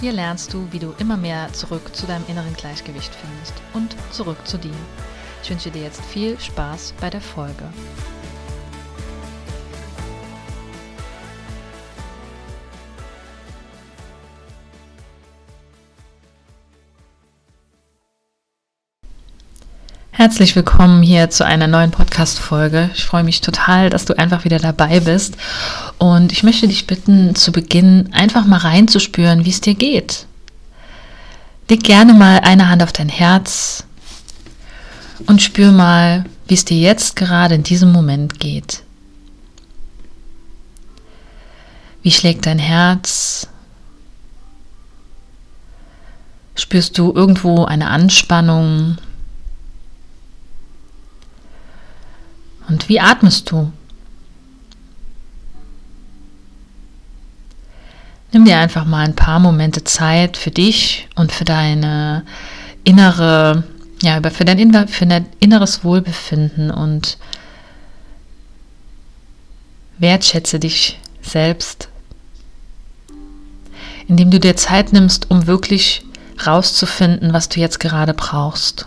Hier lernst du, wie du immer mehr zurück zu deinem inneren Gleichgewicht findest und zurück zu dir. Ich wünsche dir jetzt viel Spaß bei der Folge. Herzlich willkommen hier zu einer neuen Podcast-Folge. Ich freue mich total, dass du einfach wieder dabei bist. Und ich möchte dich bitten, zu Beginn einfach mal reinzuspüren, wie es dir geht. Leg gerne mal eine Hand auf dein Herz und spür mal, wie es dir jetzt gerade in diesem Moment geht. Wie schlägt dein Herz? Spürst du irgendwo eine Anspannung? Und wie atmest du? Nimm dir einfach mal ein paar Momente Zeit für dich und für deine innere, ja, für dein, für dein inneres Wohlbefinden und wertschätze dich selbst, indem du dir Zeit nimmst, um wirklich rauszufinden, was du jetzt gerade brauchst.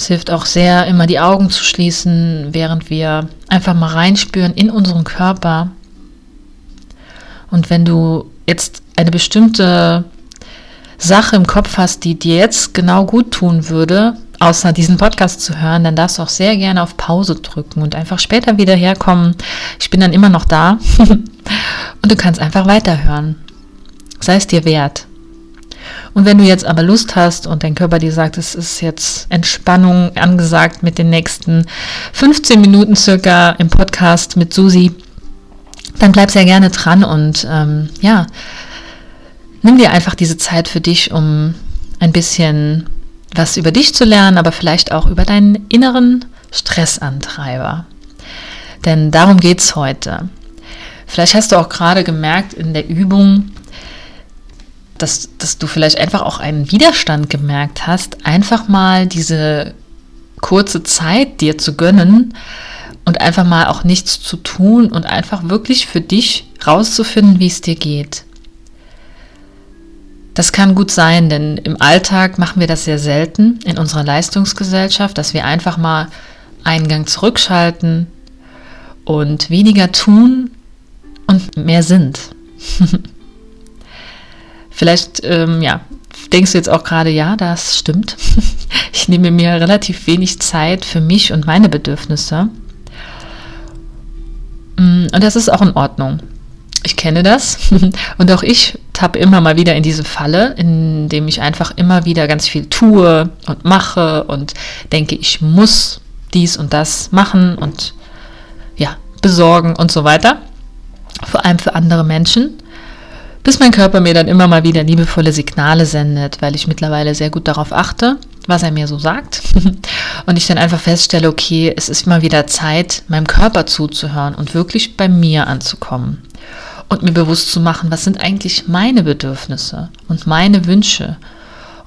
Es hilft auch sehr, immer die Augen zu schließen, während wir einfach mal reinspüren in unseren Körper. Und wenn du jetzt eine bestimmte Sache im Kopf hast, die dir jetzt genau gut tun würde, außer diesen Podcast zu hören, dann darfst du auch sehr gerne auf Pause drücken und einfach später wieder herkommen. Ich bin dann immer noch da und du kannst einfach weiterhören. Sei es dir wert. Und wenn du jetzt aber Lust hast und dein Körper dir sagt, es ist jetzt Entspannung angesagt mit den nächsten 15 Minuten circa im Podcast mit Susi, dann bleib sehr gerne dran und ähm, ja, nimm dir einfach diese Zeit für dich, um ein bisschen was über dich zu lernen, aber vielleicht auch über deinen inneren Stressantreiber. Denn darum geht es heute. Vielleicht hast du auch gerade gemerkt in der Übung, dass, dass du vielleicht einfach auch einen Widerstand gemerkt hast, einfach mal diese kurze Zeit dir zu gönnen und einfach mal auch nichts zu tun und einfach wirklich für dich rauszufinden, wie es dir geht. Das kann gut sein, denn im Alltag machen wir das sehr selten in unserer Leistungsgesellschaft, dass wir einfach mal einen Gang zurückschalten und weniger tun und mehr sind. Vielleicht, ähm, ja, denkst du jetzt auch gerade, ja, das stimmt. Ich nehme mir relativ wenig Zeit für mich und meine Bedürfnisse. Mm, und das ist auch in Ordnung. Ich kenne das und auch ich tappe immer mal wieder in diese Falle, indem ich einfach immer wieder ganz viel tue und mache und denke, ich muss dies und das machen und ja, besorgen und so weiter. Vor allem für andere Menschen bis mein Körper mir dann immer mal wieder liebevolle Signale sendet, weil ich mittlerweile sehr gut darauf achte, was er mir so sagt. Und ich dann einfach feststelle, okay, es ist mal wieder Zeit, meinem Körper zuzuhören und wirklich bei mir anzukommen. Und mir bewusst zu machen, was sind eigentlich meine Bedürfnisse und meine Wünsche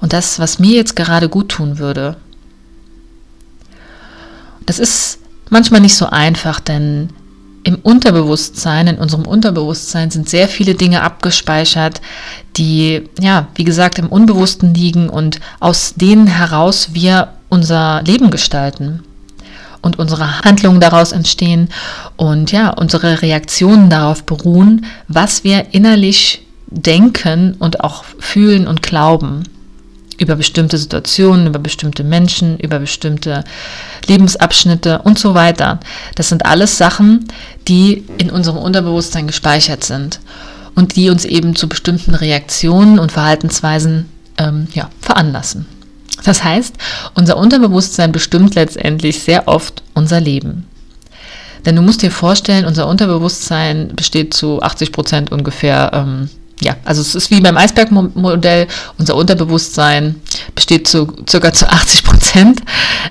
und das, was mir jetzt gerade gut tun würde. Das ist manchmal nicht so einfach, denn im Unterbewusstsein, in unserem Unterbewusstsein sind sehr viele Dinge abgespeichert, die, ja, wie gesagt, im Unbewussten liegen und aus denen heraus wir unser Leben gestalten und unsere Handlungen daraus entstehen und ja, unsere Reaktionen darauf beruhen, was wir innerlich denken und auch fühlen und glauben über bestimmte Situationen, über bestimmte Menschen, über bestimmte Lebensabschnitte und so weiter. Das sind alles Sachen, die in unserem Unterbewusstsein gespeichert sind und die uns eben zu bestimmten Reaktionen und Verhaltensweisen ähm, ja, veranlassen. Das heißt, unser Unterbewusstsein bestimmt letztendlich sehr oft unser Leben. Denn du musst dir vorstellen, unser Unterbewusstsein besteht zu 80 Prozent ungefähr ähm, ja, also es ist wie beim Eisbergmodell, unser Unterbewusstsein besteht zu circa zu 80 Prozent.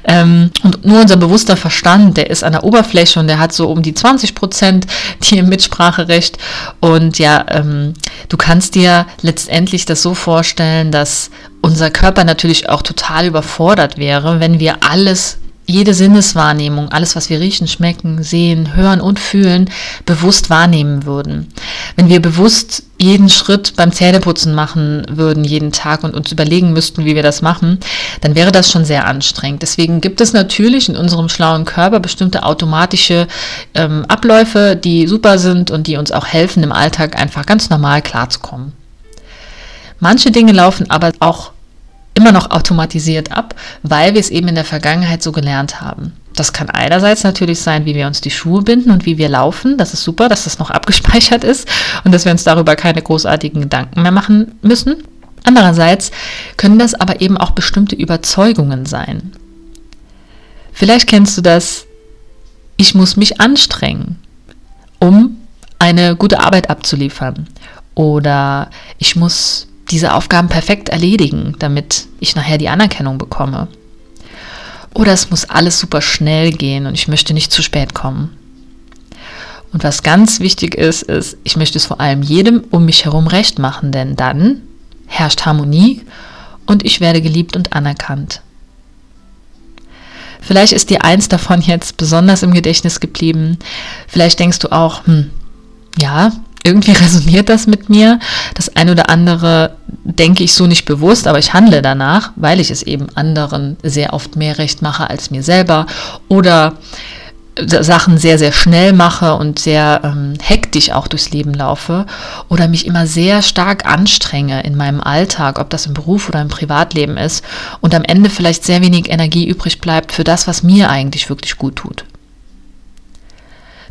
Ähm, und nur unser bewusster Verstand, der ist an der Oberfläche und der hat so um die 20 Prozent die im Mitspracherecht. Und ja, ähm, du kannst dir letztendlich das so vorstellen, dass unser Körper natürlich auch total überfordert wäre, wenn wir alles jede Sinneswahrnehmung, alles, was wir riechen, schmecken, sehen, hören und fühlen, bewusst wahrnehmen würden. Wenn wir bewusst jeden Schritt beim Zähneputzen machen würden, jeden Tag und uns überlegen müssten, wie wir das machen, dann wäre das schon sehr anstrengend. Deswegen gibt es natürlich in unserem schlauen Körper bestimmte automatische ähm, Abläufe, die super sind und die uns auch helfen, im Alltag einfach ganz normal klarzukommen. Manche Dinge laufen aber auch immer noch automatisiert ab, weil wir es eben in der Vergangenheit so gelernt haben. Das kann einerseits natürlich sein, wie wir uns die Schuhe binden und wie wir laufen. Das ist super, dass das noch abgespeichert ist und dass wir uns darüber keine großartigen Gedanken mehr machen müssen. Andererseits können das aber eben auch bestimmte Überzeugungen sein. Vielleicht kennst du das, ich muss mich anstrengen, um eine gute Arbeit abzuliefern. Oder ich muss diese Aufgaben perfekt erledigen, damit ich nachher die Anerkennung bekomme. Oder es muss alles super schnell gehen und ich möchte nicht zu spät kommen. Und was ganz wichtig ist, ist, ich möchte es vor allem jedem um mich herum recht machen, denn dann herrscht Harmonie und ich werde geliebt und anerkannt. Vielleicht ist dir eins davon jetzt besonders im Gedächtnis geblieben. Vielleicht denkst du auch, hm, ja, irgendwie resoniert das mit mir. Das eine oder andere denke ich so nicht bewusst, aber ich handle danach, weil ich es eben anderen sehr oft mehr recht mache als mir selber oder Sachen sehr, sehr schnell mache und sehr ähm, hektisch auch durchs Leben laufe oder mich immer sehr stark anstrenge in meinem Alltag, ob das im Beruf oder im Privatleben ist und am Ende vielleicht sehr wenig Energie übrig bleibt für das, was mir eigentlich wirklich gut tut.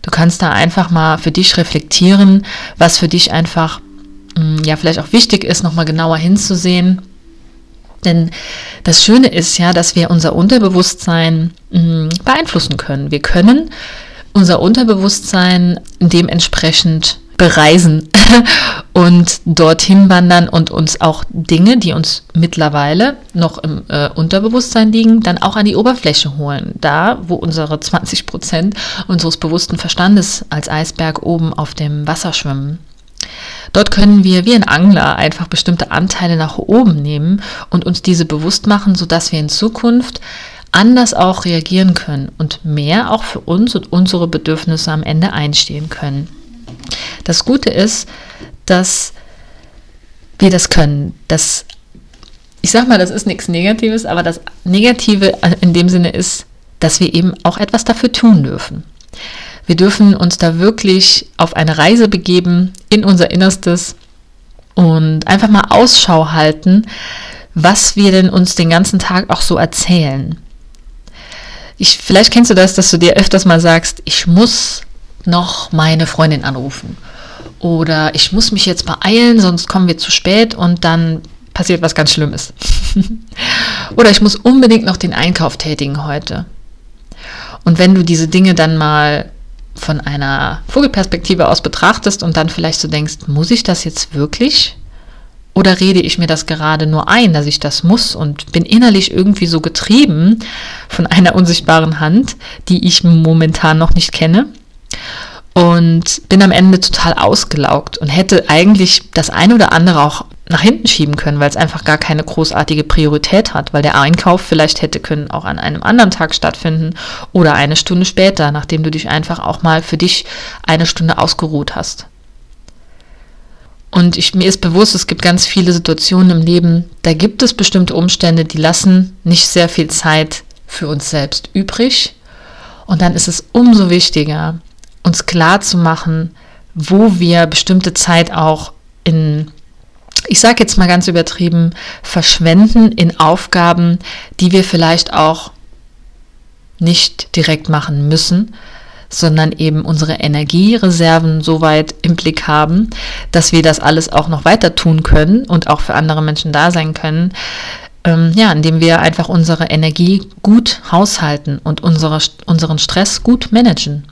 Du kannst da einfach mal für dich reflektieren, was für dich einfach mm, ja vielleicht auch wichtig ist, nochmal genauer hinzusehen. Denn das Schöne ist ja, dass wir unser Unterbewusstsein mm, beeinflussen können. Wir können unser Unterbewusstsein dementsprechend bereisen und dorthin wandern und uns auch Dinge, die uns mittlerweile noch im äh, Unterbewusstsein liegen, dann auch an die Oberfläche holen. Da, wo unsere 20 Prozent unseres bewussten Verstandes als Eisberg oben auf dem Wasser schwimmen. Dort können wir wie ein Angler einfach bestimmte Anteile nach oben nehmen und uns diese bewusst machen, sodass wir in Zukunft anders auch reagieren können und mehr auch für uns und unsere Bedürfnisse am Ende einstehen können. Das Gute ist, dass wir das können. Das, ich sag mal, das ist nichts Negatives, aber das Negative in dem Sinne ist, dass wir eben auch etwas dafür tun dürfen. Wir dürfen uns da wirklich auf eine Reise begeben in unser Innerstes und einfach mal Ausschau halten, was wir denn uns den ganzen Tag auch so erzählen. Ich, vielleicht kennst du das, dass du dir öfters mal sagst, ich muss noch meine Freundin anrufen. Oder ich muss mich jetzt beeilen, sonst kommen wir zu spät und dann passiert was ganz Schlimmes. Oder ich muss unbedingt noch den Einkauf tätigen heute. Und wenn du diese Dinge dann mal von einer Vogelperspektive aus betrachtest und dann vielleicht so denkst, muss ich das jetzt wirklich? Oder rede ich mir das gerade nur ein, dass ich das muss und bin innerlich irgendwie so getrieben von einer unsichtbaren Hand, die ich momentan noch nicht kenne? Und bin am Ende total ausgelaugt und hätte eigentlich das eine oder andere auch nach hinten schieben können, weil es einfach gar keine großartige Priorität hat, weil der Einkauf vielleicht hätte können auch an einem anderen Tag stattfinden oder eine Stunde später, nachdem du dich einfach auch mal für dich eine Stunde ausgeruht hast. Und ich, mir ist bewusst, es gibt ganz viele Situationen im Leben, da gibt es bestimmte Umstände, die lassen nicht sehr viel Zeit für uns selbst übrig. Und dann ist es umso wichtiger, uns klar zu machen, wo wir bestimmte Zeit auch in, ich sage jetzt mal ganz übertrieben, verschwenden in Aufgaben, die wir vielleicht auch nicht direkt machen müssen, sondern eben unsere Energiereserven so weit im Blick haben, dass wir das alles auch noch weiter tun können und auch für andere Menschen da sein können. Ähm, ja, indem wir einfach unsere Energie gut haushalten und unsere, unseren Stress gut managen.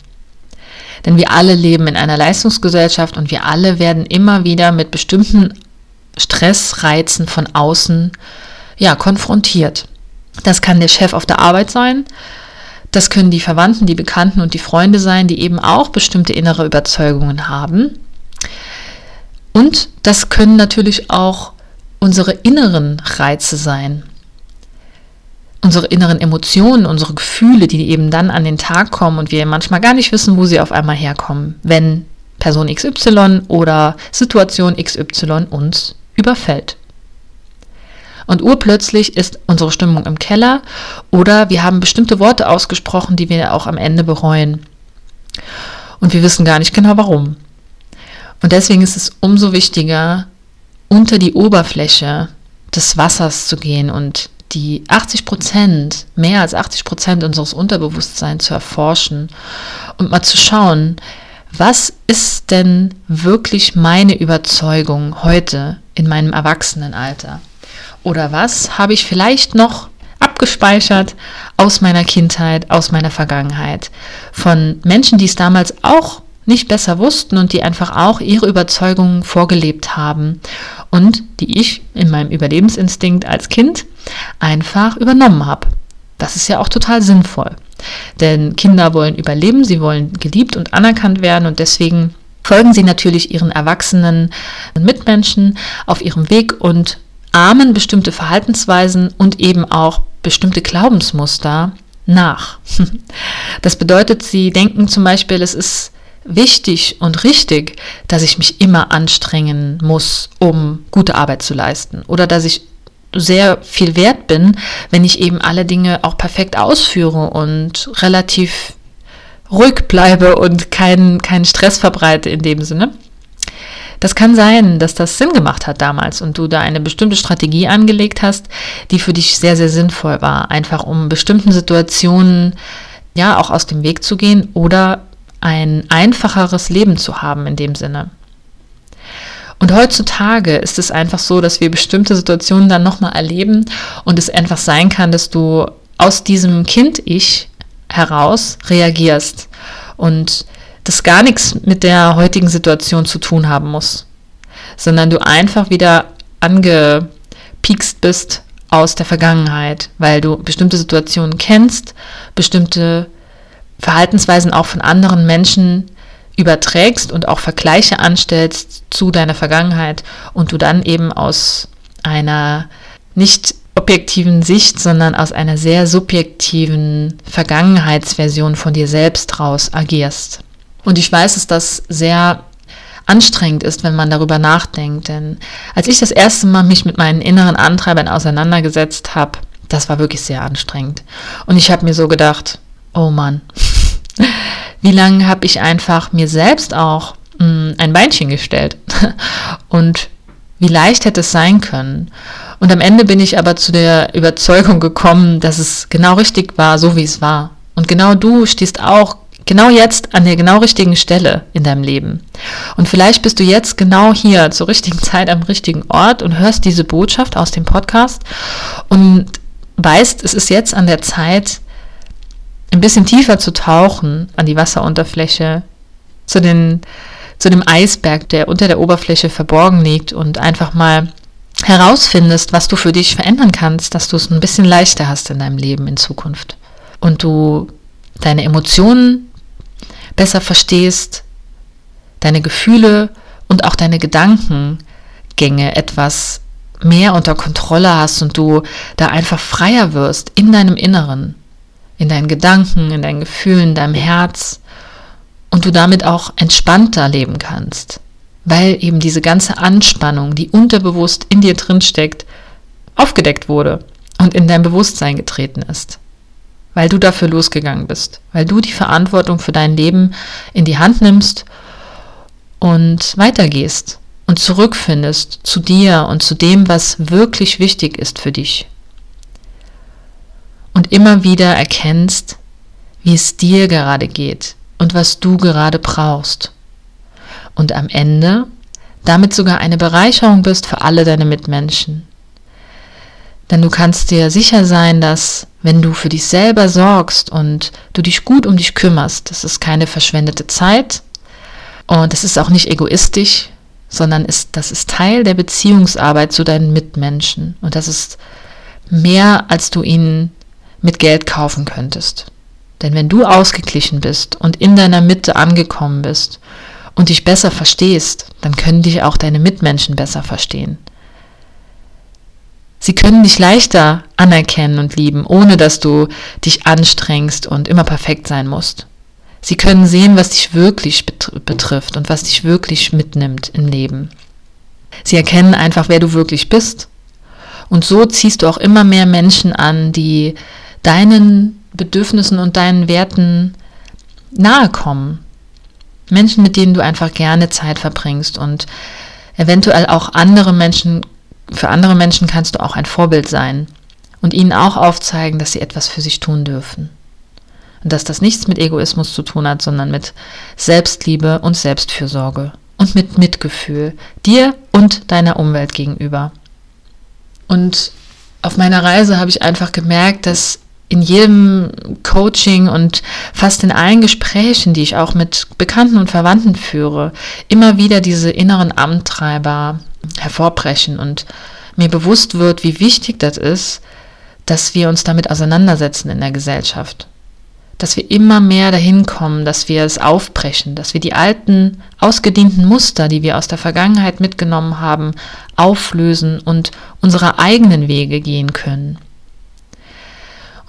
Denn wir alle leben in einer Leistungsgesellschaft und wir alle werden immer wieder mit bestimmten Stressreizen von außen ja, konfrontiert. Das kann der Chef auf der Arbeit sein, das können die Verwandten, die Bekannten und die Freunde sein, die eben auch bestimmte innere Überzeugungen haben. Und das können natürlich auch unsere inneren Reize sein. Unsere inneren Emotionen, unsere Gefühle, die eben dann an den Tag kommen und wir manchmal gar nicht wissen, wo sie auf einmal herkommen, wenn Person XY oder Situation XY uns überfällt. Und urplötzlich ist unsere Stimmung im Keller oder wir haben bestimmte Worte ausgesprochen, die wir auch am Ende bereuen. Und wir wissen gar nicht genau warum. Und deswegen ist es umso wichtiger, unter die Oberfläche des Wassers zu gehen und die 80 Prozent, mehr als 80 Prozent unseres Unterbewusstseins zu erforschen und mal zu schauen, was ist denn wirklich meine Überzeugung heute in meinem Erwachsenenalter? Oder was habe ich vielleicht noch abgespeichert aus meiner Kindheit, aus meiner Vergangenheit? Von Menschen, die es damals auch nicht besser wussten und die einfach auch ihre Überzeugungen vorgelebt haben und die ich in meinem Überlebensinstinkt als Kind einfach übernommen habe. Das ist ja auch total sinnvoll. Denn Kinder wollen überleben, sie wollen geliebt und anerkannt werden und deswegen folgen sie natürlich ihren erwachsenen Mitmenschen auf ihrem Weg und ahmen bestimmte Verhaltensweisen und eben auch bestimmte Glaubensmuster nach. Das bedeutet, sie denken zum Beispiel, es ist wichtig und richtig, dass ich mich immer anstrengen muss, um gute Arbeit zu leisten oder dass ich sehr viel wert bin, wenn ich eben alle Dinge auch perfekt ausführe und relativ ruhig bleibe und keinen, keinen Stress verbreite in dem Sinne. Das kann sein, dass das Sinn gemacht hat damals und du da eine bestimmte Strategie angelegt hast, die für dich sehr, sehr sinnvoll war, einfach um bestimmten Situationen ja auch aus dem Weg zu gehen oder ein einfacheres Leben zu haben in dem Sinne. Und heutzutage ist es einfach so, dass wir bestimmte Situationen dann nochmal erleben und es einfach sein kann, dass du aus diesem Kind-Ich heraus reagierst und das gar nichts mit der heutigen Situation zu tun haben muss, sondern du einfach wieder angepiekst bist aus der Vergangenheit, weil du bestimmte Situationen kennst, bestimmte Verhaltensweisen auch von anderen Menschen überträgst und auch Vergleiche anstellst zu deiner Vergangenheit und du dann eben aus einer nicht objektiven Sicht, sondern aus einer sehr subjektiven Vergangenheitsversion von dir selbst raus agierst. Und ich weiß, dass das sehr anstrengend ist, wenn man darüber nachdenkt. Denn als ich das erste Mal mich mit meinen inneren Antreibern auseinandergesetzt habe, das war wirklich sehr anstrengend. Und ich habe mir so gedacht, oh Mann, wie lange habe ich einfach mir selbst auch mh, hm, ein Beinchen gestellt? Und wie leicht hätte es sein können? Und am Ende bin ich aber zu der Überzeugung gekommen, dass es genau richtig war, so wie es war. Und genau du stehst auch Genau jetzt an der genau richtigen Stelle in deinem Leben. Und vielleicht bist du jetzt genau hier zur richtigen Zeit am richtigen Ort und hörst diese Botschaft aus dem Podcast und weißt, es ist jetzt an der Zeit, ein bisschen tiefer zu tauchen an die Wasserunterfläche, zu, den, zu dem Eisberg, der unter der Oberfläche verborgen liegt und einfach mal herausfindest, was du für dich verändern kannst, dass du es ein bisschen leichter hast in deinem Leben in Zukunft. Und du deine Emotionen besser verstehst, deine Gefühle und auch deine Gedankengänge etwas mehr unter Kontrolle hast und du da einfach freier wirst in deinem Inneren, in deinen Gedanken, in deinen Gefühlen, in deinem Herz und du damit auch entspannter leben kannst, weil eben diese ganze Anspannung, die unterbewusst in dir drin steckt, aufgedeckt wurde und in dein Bewusstsein getreten ist weil du dafür losgegangen bist, weil du die Verantwortung für dein Leben in die Hand nimmst und weitergehst und zurückfindest zu dir und zu dem, was wirklich wichtig ist für dich. Und immer wieder erkennst, wie es dir gerade geht und was du gerade brauchst. Und am Ende damit sogar eine Bereicherung bist für alle deine Mitmenschen. Denn du kannst dir sicher sein, dass wenn du für dich selber sorgst und du dich gut um dich kümmerst, das ist keine verschwendete Zeit und das ist auch nicht egoistisch, sondern ist, das ist Teil der Beziehungsarbeit zu deinen Mitmenschen und das ist mehr, als du ihnen mit Geld kaufen könntest. Denn wenn du ausgeglichen bist und in deiner Mitte angekommen bist und dich besser verstehst, dann können dich auch deine Mitmenschen besser verstehen. Sie können dich leichter anerkennen und lieben, ohne dass du dich anstrengst und immer perfekt sein musst. Sie können sehen, was dich wirklich betrifft und was dich wirklich mitnimmt im Leben. Sie erkennen einfach, wer du wirklich bist. Und so ziehst du auch immer mehr Menschen an, die deinen Bedürfnissen und deinen Werten nahe kommen. Menschen, mit denen du einfach gerne Zeit verbringst und eventuell auch andere Menschen, für andere Menschen kannst du auch ein Vorbild sein und ihnen auch aufzeigen, dass sie etwas für sich tun dürfen. Und dass das nichts mit Egoismus zu tun hat, sondern mit Selbstliebe und Selbstfürsorge und mit Mitgefühl dir und deiner Umwelt gegenüber. Und auf meiner Reise habe ich einfach gemerkt, dass in jedem Coaching und fast in allen Gesprächen, die ich auch mit Bekannten und Verwandten führe, immer wieder diese inneren Amttreiber hervorbrechen und mir bewusst wird, wie wichtig das ist, dass wir uns damit auseinandersetzen in der Gesellschaft. Dass wir immer mehr dahin kommen, dass wir es aufbrechen, dass wir die alten, ausgedienten Muster, die wir aus der Vergangenheit mitgenommen haben, auflösen und unsere eigenen Wege gehen können.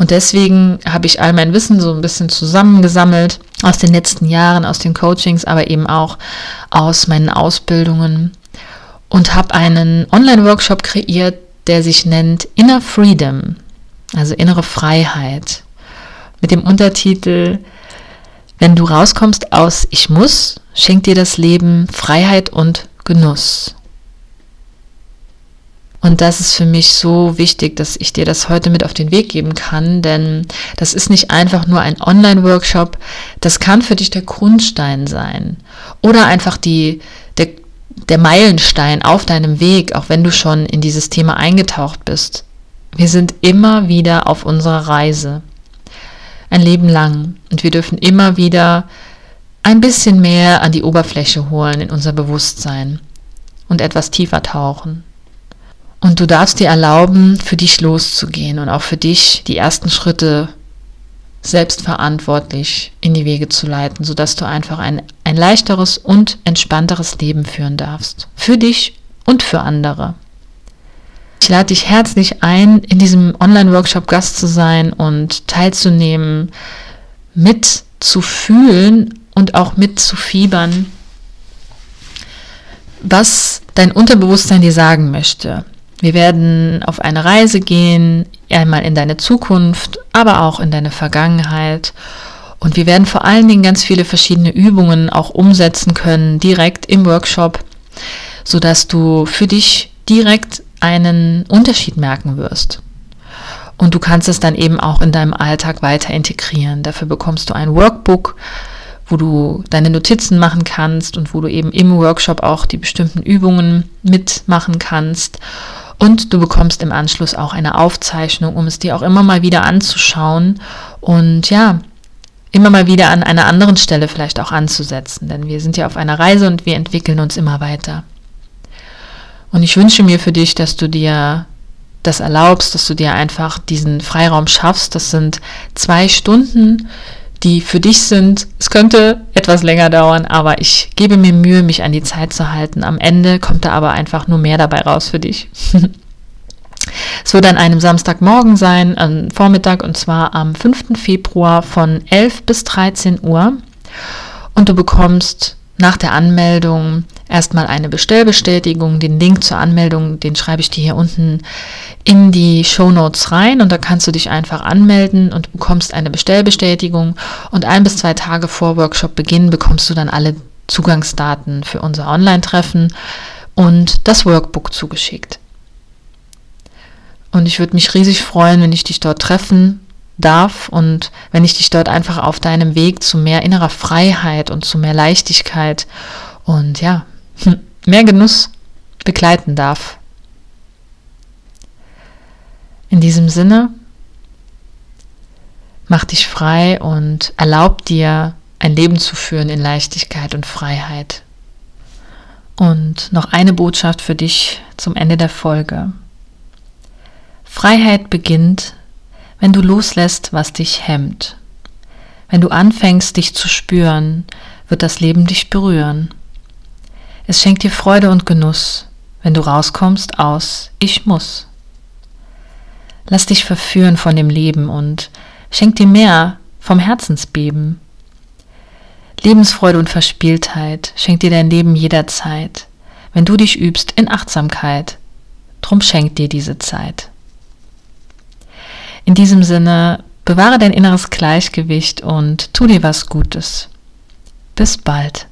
Und deswegen habe ich all mein Wissen so ein bisschen zusammengesammelt aus den letzten Jahren, aus den Coachings, aber eben auch aus meinen Ausbildungen und habe einen Online-Workshop kreiert, der sich nennt Inner Freedom, also innere Freiheit, mit dem Untertitel Wenn du rauskommst aus Ich muss, schenkt dir das Leben Freiheit und Genuss. Und das ist für mich so wichtig, dass ich dir das heute mit auf den Weg geben kann, denn das ist nicht einfach nur ein Online-Workshop, das kann für dich der Grundstein sein oder einfach die, der, der Meilenstein auf deinem Weg, auch wenn du schon in dieses Thema eingetaucht bist. Wir sind immer wieder auf unserer Reise, ein Leben lang, und wir dürfen immer wieder ein bisschen mehr an die Oberfläche holen in unser Bewusstsein und etwas tiefer tauchen. Und du darfst dir erlauben, für dich loszugehen und auch für dich die ersten Schritte selbstverantwortlich in die Wege zu leiten, sodass du einfach ein, ein leichteres und entspannteres Leben führen darfst. Für dich und für andere. Ich lade dich herzlich ein, in diesem Online-Workshop Gast zu sein und teilzunehmen, mitzufühlen und auch mitzufiebern, was dein Unterbewusstsein dir sagen möchte. Wir werden auf eine Reise gehen, einmal in deine Zukunft, aber auch in deine Vergangenheit. Und wir werden vor allen Dingen ganz viele verschiedene Übungen auch umsetzen können, direkt im Workshop, sodass du für dich direkt einen Unterschied merken wirst. Und du kannst es dann eben auch in deinem Alltag weiter integrieren. Dafür bekommst du ein Workbook, wo du deine Notizen machen kannst und wo du eben im Workshop auch die bestimmten Übungen mitmachen kannst. Und du bekommst im Anschluss auch eine Aufzeichnung, um es dir auch immer mal wieder anzuschauen und ja, immer mal wieder an einer anderen Stelle vielleicht auch anzusetzen. Denn wir sind ja auf einer Reise und wir entwickeln uns immer weiter. Und ich wünsche mir für dich, dass du dir das erlaubst, dass du dir einfach diesen Freiraum schaffst. Das sind zwei Stunden, die für dich sind. Es könnte etwas länger dauern, aber ich gebe mir Mühe, mich an die Zeit zu halten. Am Ende kommt da aber einfach nur mehr dabei raus für dich. es wird an einem Samstagmorgen sein, am Vormittag, und zwar am 5. Februar von 11 bis 13 Uhr. Und du bekommst nach der Anmeldung erstmal eine Bestellbestätigung. Den Link zur Anmeldung, den schreibe ich dir hier unten in die Show Notes rein und da kannst du dich einfach anmelden und bekommst eine Bestellbestätigung und ein bis zwei Tage vor Workshop-Beginn bekommst du dann alle Zugangsdaten für unser Online-Treffen und das Workbook zugeschickt. Und ich würde mich riesig freuen, wenn ich dich dort treffen darf und wenn ich dich dort einfach auf deinem Weg zu mehr innerer Freiheit und zu mehr Leichtigkeit und ja, mehr Genuss begleiten darf. In diesem Sinne, mach dich frei und erlaub dir, ein Leben zu führen in Leichtigkeit und Freiheit. Und noch eine Botschaft für dich zum Ende der Folge. Freiheit beginnt, wenn du loslässt, was dich hemmt. Wenn du anfängst, dich zu spüren, wird das Leben dich berühren. Es schenkt dir Freude und Genuss, wenn du rauskommst aus Ich muss. Lass dich verführen von dem Leben und schenk dir mehr vom Herzensbeben. Lebensfreude und Verspieltheit schenkt dir dein Leben jederzeit, wenn du dich übst in Achtsamkeit. Drum schenkt dir diese Zeit. In diesem Sinne, bewahre dein inneres Gleichgewicht und tu dir was Gutes. Bis bald.